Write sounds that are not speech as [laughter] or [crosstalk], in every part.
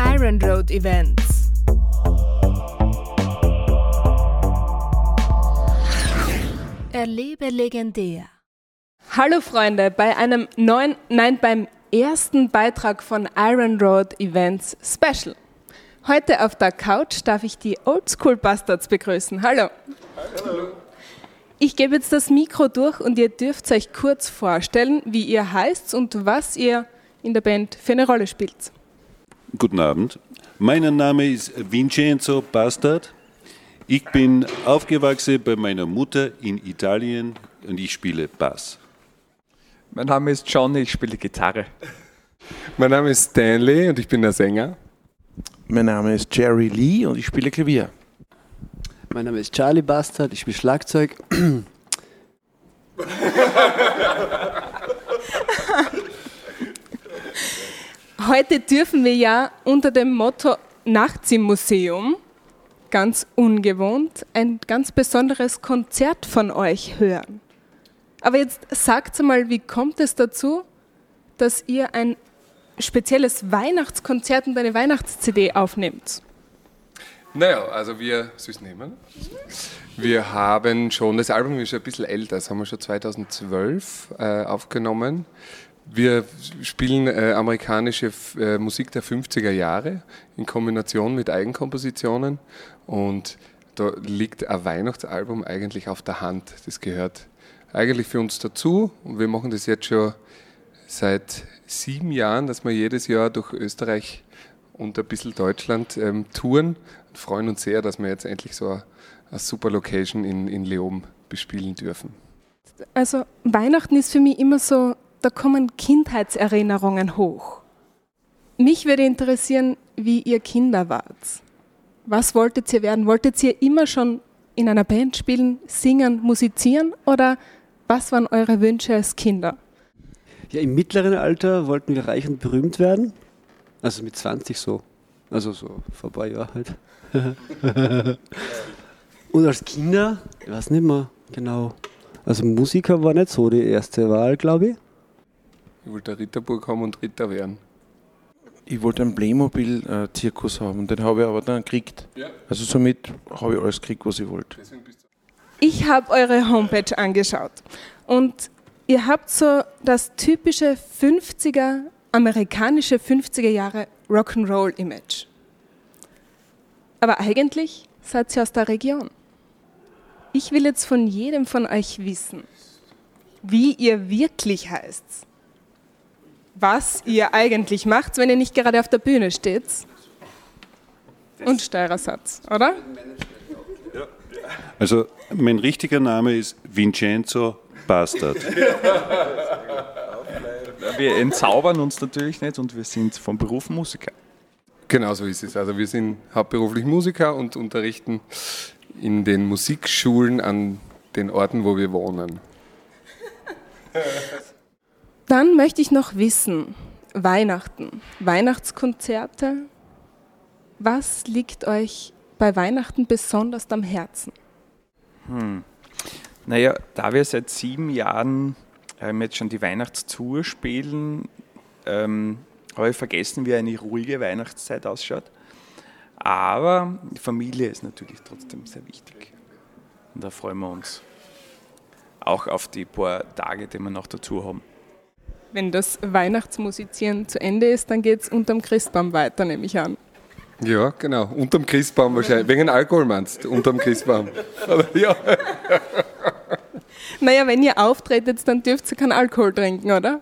Iron Road Events. Erlebe legendär. Hallo Freunde, bei einem neuen, nein, beim ersten Beitrag von Iron Road Events Special. Heute auf der Couch darf ich die Oldschool Bastards begrüßen. Hallo. Hallo. Ich gebe jetzt das Mikro durch und ihr dürft euch kurz vorstellen, wie ihr heißt und was ihr in der Band für eine Rolle spielt. Guten Abend. Mein Name ist Vincenzo Bastard. Ich bin aufgewachsen bei meiner Mutter in Italien und ich spiele Bass. Mein Name ist Johnny, ich spiele Gitarre. Mein Name ist Stanley und ich bin der Sänger. Mein Name ist Jerry Lee und ich spiele Klavier. Mein Name ist Charlie Bastard, ich spiele Schlagzeug. [laughs] [laughs] Heute dürfen wir ja unter dem Motto Nachts Museum, ganz ungewohnt, ein ganz besonderes Konzert von euch hören. Aber jetzt sagt mal, wie kommt es dazu, dass ihr ein spezielles Weihnachtskonzert und eine Weihnachts-CD aufnimmt? Naja, also wir, süß nehmen. Wir haben schon, das Album ist schon ein bisschen älter, das haben wir schon 2012 äh, aufgenommen. Wir spielen äh, amerikanische äh, Musik der 50er Jahre in Kombination mit Eigenkompositionen und da liegt ein Weihnachtsalbum eigentlich auf der Hand. Das gehört eigentlich für uns dazu und wir machen das jetzt schon seit sieben Jahren, dass wir jedes Jahr durch Österreich und ein bisschen Deutschland ähm, touren und freuen uns sehr, dass wir jetzt endlich so eine, eine super Location in, in Leoben bespielen dürfen. Also Weihnachten ist für mich immer so, da kommen Kindheitserinnerungen hoch. Mich würde interessieren, wie ihr Kinder wart. Was wolltet ihr werden? Wolltet ihr immer schon in einer Band spielen, singen, musizieren oder was waren eure Wünsche als Kinder? Ja, im mittleren Alter wollten wir reich und berühmt werden. Also mit 20 so. Also so vor ein paar Jahren halt. [laughs] und als Kinder, ich weiß nicht mehr genau. Also Musiker war nicht so die erste Wahl, glaube ich. Ich wollte eine Ritterburg haben und Ritter werden. Ich wollte einen Playmobil-Zirkus haben, den habe ich aber dann gekriegt. Ja. Also somit habe ich alles gekriegt, was ich wollte. Ich habe eure Homepage angeschaut und ihr habt so das typische 50er, amerikanische 50er Jahre Rock'n'Roll-Image. Aber eigentlich seid ihr aus der Region. Ich will jetzt von jedem von euch wissen, wie ihr wirklich heißt. Was ihr eigentlich macht, wenn ihr nicht gerade auf der Bühne steht. Und Steirersatz, oder? Also mein richtiger Name ist Vincenzo Bastard. Wir entzaubern uns natürlich nicht und wir sind vom Beruf Musiker. Genau so ist es. Also wir sind hauptberuflich Musiker und unterrichten in den Musikschulen an den Orten, wo wir wohnen. Dann möchte ich noch wissen, Weihnachten, Weihnachtskonzerte, was liegt euch bei Weihnachten besonders am Herzen? Hm. Naja, da wir seit sieben Jahren ähm, jetzt schon die Weihnachtstour spielen, ähm, habe ich vergessen, wie eine ruhige Weihnachtszeit ausschaut. Aber die Familie ist natürlich trotzdem sehr wichtig. Und da freuen wir uns auch auf die paar Tage, die wir noch dazu haben. Wenn das Weihnachtsmusizieren zu Ende ist, dann geht es unterm Christbaum weiter, nehme ich an. Ja, genau. Unterm Christbaum wahrscheinlich. Wegen Alkohol meinst du? Unterm Christbaum. [laughs] ja. Naja, wenn ihr auftretet, dann dürft ihr keinen Alkohol trinken, oder?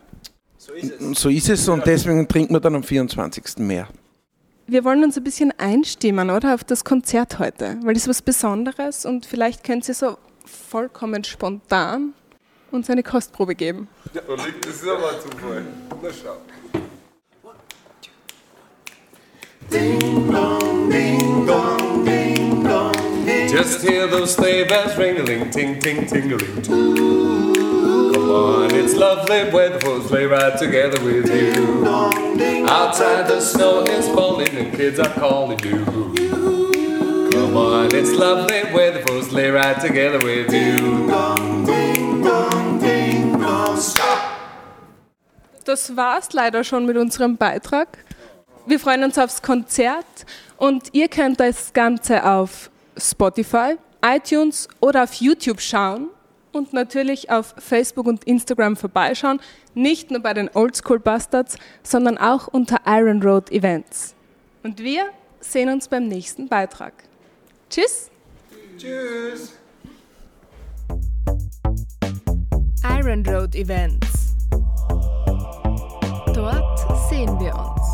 So ist es. So ist es und deswegen trinken wir dann am 24. mehr. Wir wollen uns ein bisschen einstimmen, oder? Auf das Konzert heute, weil das ist was Besonderes und vielleicht könnt ihr so vollkommen spontan uns eine Kostprobe geben. Ja, das ist aber Zufall. Na schau. Ding dong, ding dong, ding dong. Just hear those sleigh bells ringling, ting ting tingling. Come on, it's lovely weather for a sleigh ride together with you. Outside the snow is falling and kids are calling you. Come on, it's lovely weather for a sleigh ride together with you. Das war's leider schon mit unserem Beitrag. Wir freuen uns aufs Konzert und ihr könnt das Ganze auf Spotify, iTunes oder auf YouTube schauen und natürlich auf Facebook und Instagram vorbeischauen. Nicht nur bei den Oldschool Bastards, sondern auch unter Iron Road Events. Und wir sehen uns beim nächsten Beitrag. Tschüss! Tschüss! Iron Road Events. Sehen wir uns.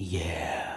Yeah.